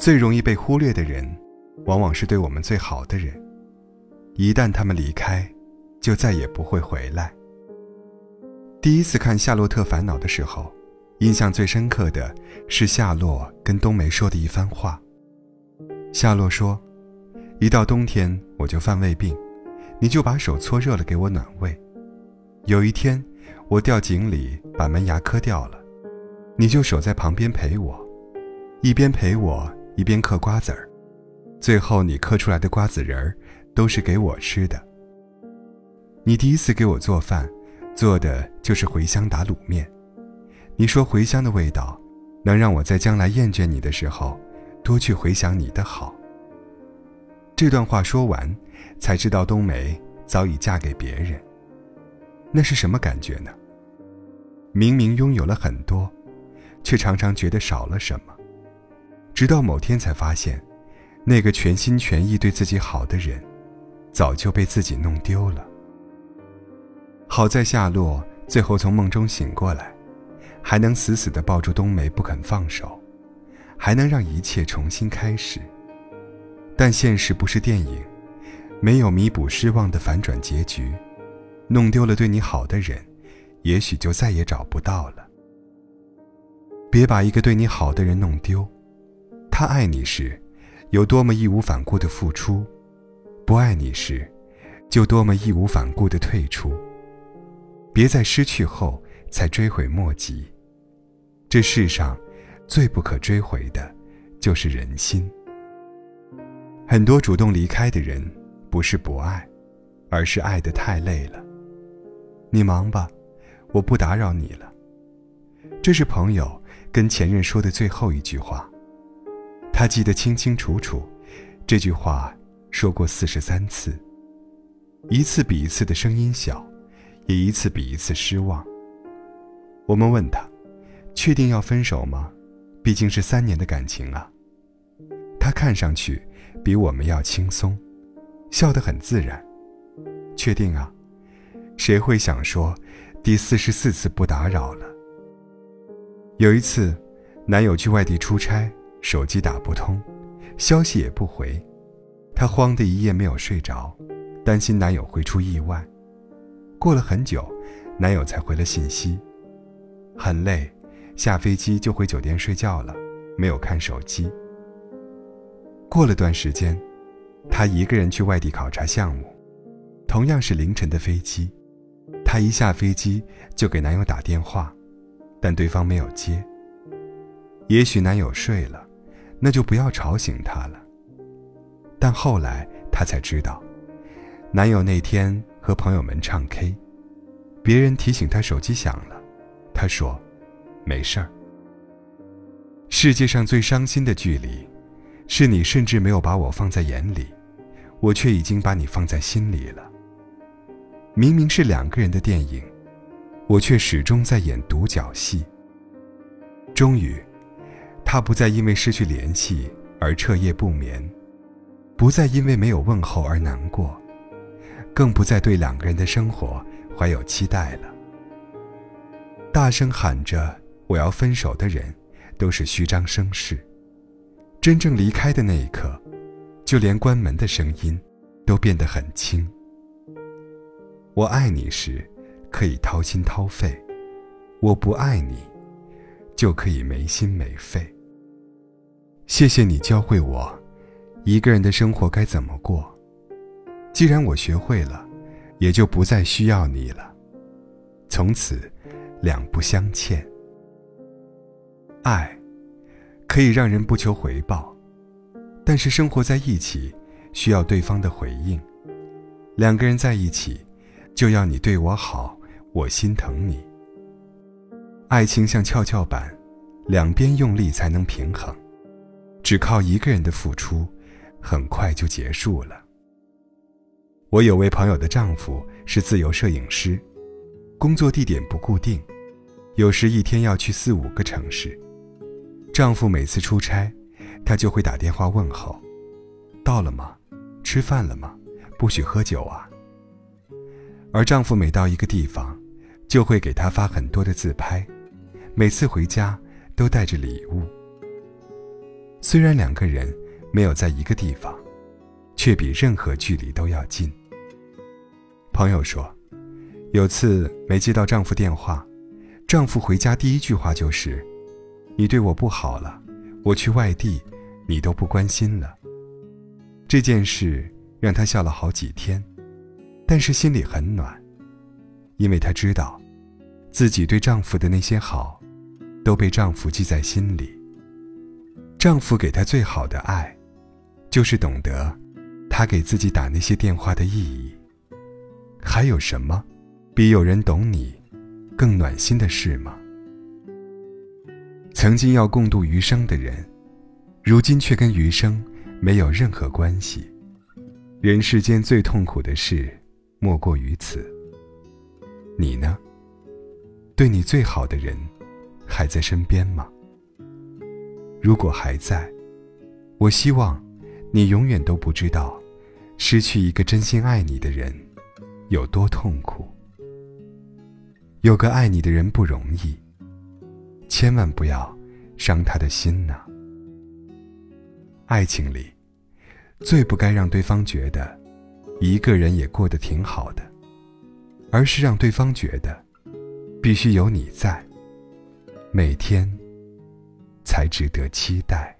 最容易被忽略的人，往往是对我们最好的人。一旦他们离开，就再也不会回来。第一次看《夏洛特烦恼》的时候，印象最深刻的是夏洛跟冬梅说的一番话。夏洛说：“一到冬天我就犯胃病，你就把手搓热了给我暖胃。有一天，我掉井里把门牙磕掉了，你就守在旁边陪我，一边陪我一边嗑瓜子儿，最后你嗑出来的瓜子仁儿都是给我吃的。你第一次给我做饭。”做的就是茴香打卤面，你说茴香的味道，能让我在将来厌倦你的时候，多去回想你的好。这段话说完，才知道冬梅早已嫁给别人。那是什么感觉呢？明明拥有了很多，却常常觉得少了什么。直到某天才发现，那个全心全意对自己好的人，早就被自己弄丢了。好在夏洛最后从梦中醒过来，还能死死地抱住冬梅不肯放手，还能让一切重新开始。但现实不是电影，没有弥补失望的反转结局，弄丢了对你好的人，也许就再也找不到了。别把一个对你好的人弄丢，他爱你时，有多么义无反顾的付出；不爱你时，就多么义无反顾的退出。别在失去后才追悔莫及。这世上，最不可追回的，就是人心。很多主动离开的人，不是不爱，而是爱得太累了。你忙吧，我不打扰你了。这是朋友跟前任说的最后一句话，他记得清清楚楚。这句话说过四十三次，一次比一次的声音小。也一次比一次失望。我们问他：“确定要分手吗？毕竟是三年的感情啊。”他看上去比我们要轻松，笑得很自然。确定啊？谁会想说第四十四次不打扰了？有一次，男友去外地出差，手机打不通，消息也不回，她慌得一夜没有睡着，担心男友会出意外。过了很久，男友才回了信息。很累，下飞机就回酒店睡觉了，没有看手机。过了段时间，她一个人去外地考察项目，同样是凌晨的飞机，她一下飞机就给男友打电话，但对方没有接。也许男友睡了，那就不要吵醒他了。但后来她才知道，男友那天。和朋友们唱 K，别人提醒他手机响了，他说：“没事儿。”世界上最伤心的距离，是你甚至没有把我放在眼里，我却已经把你放在心里了。明明是两个人的电影，我却始终在演独角戏。终于，他不再因为失去联系而彻夜不眠，不再因为没有问候而难过。更不再对两个人的生活怀有期待了。大声喊着“我要分手”的人，都是虚张声势。真正离开的那一刻，就连关门的声音，都变得很轻。我爱你时，可以掏心掏肺；我不爱你，就可以没心没肺。谢谢你教会我，一个人的生活该怎么过。既然我学会了，也就不再需要你了。从此，两不相欠。爱，可以让人不求回报，但是生活在一起，需要对方的回应。两个人在一起，就要你对我好，我心疼你。爱情像跷跷板，两边用力才能平衡，只靠一个人的付出，很快就结束了。我有位朋友的丈夫是自由摄影师，工作地点不固定，有时一天要去四五个城市。丈夫每次出差，她就会打电话问候：“到了吗？吃饭了吗？不许喝酒啊。”而丈夫每到一个地方，就会给她发很多的自拍，每次回家都带着礼物。虽然两个人没有在一个地方，却比任何距离都要近。朋友说，有次没接到丈夫电话，丈夫回家第一句话就是：“你对我不好了，我去外地，你都不关心了。”这件事让她笑了好几天，但是心里很暖，因为她知道，自己对丈夫的那些好，都被丈夫记在心里。丈夫给她最好的爱，就是懂得，她给自己打那些电话的意义。还有什么，比有人懂你，更暖心的事吗？曾经要共度余生的人，如今却跟余生没有任何关系。人世间最痛苦的事，莫过于此。你呢？对你最好的人，还在身边吗？如果还在，我希望，你永远都不知道，失去一个真心爱你的人。有多痛苦？有个爱你的人不容易，千万不要伤他的心呐。爱情里，最不该让对方觉得一个人也过得挺好的，而是让对方觉得必须有你在，每天才值得期待。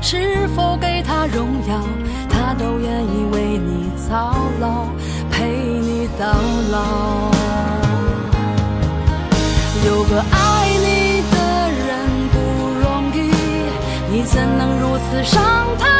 是否给他荣耀。他都愿意为你操劳，陪你到老。有个爱你的人不容易，你怎能如此伤他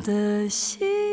的心？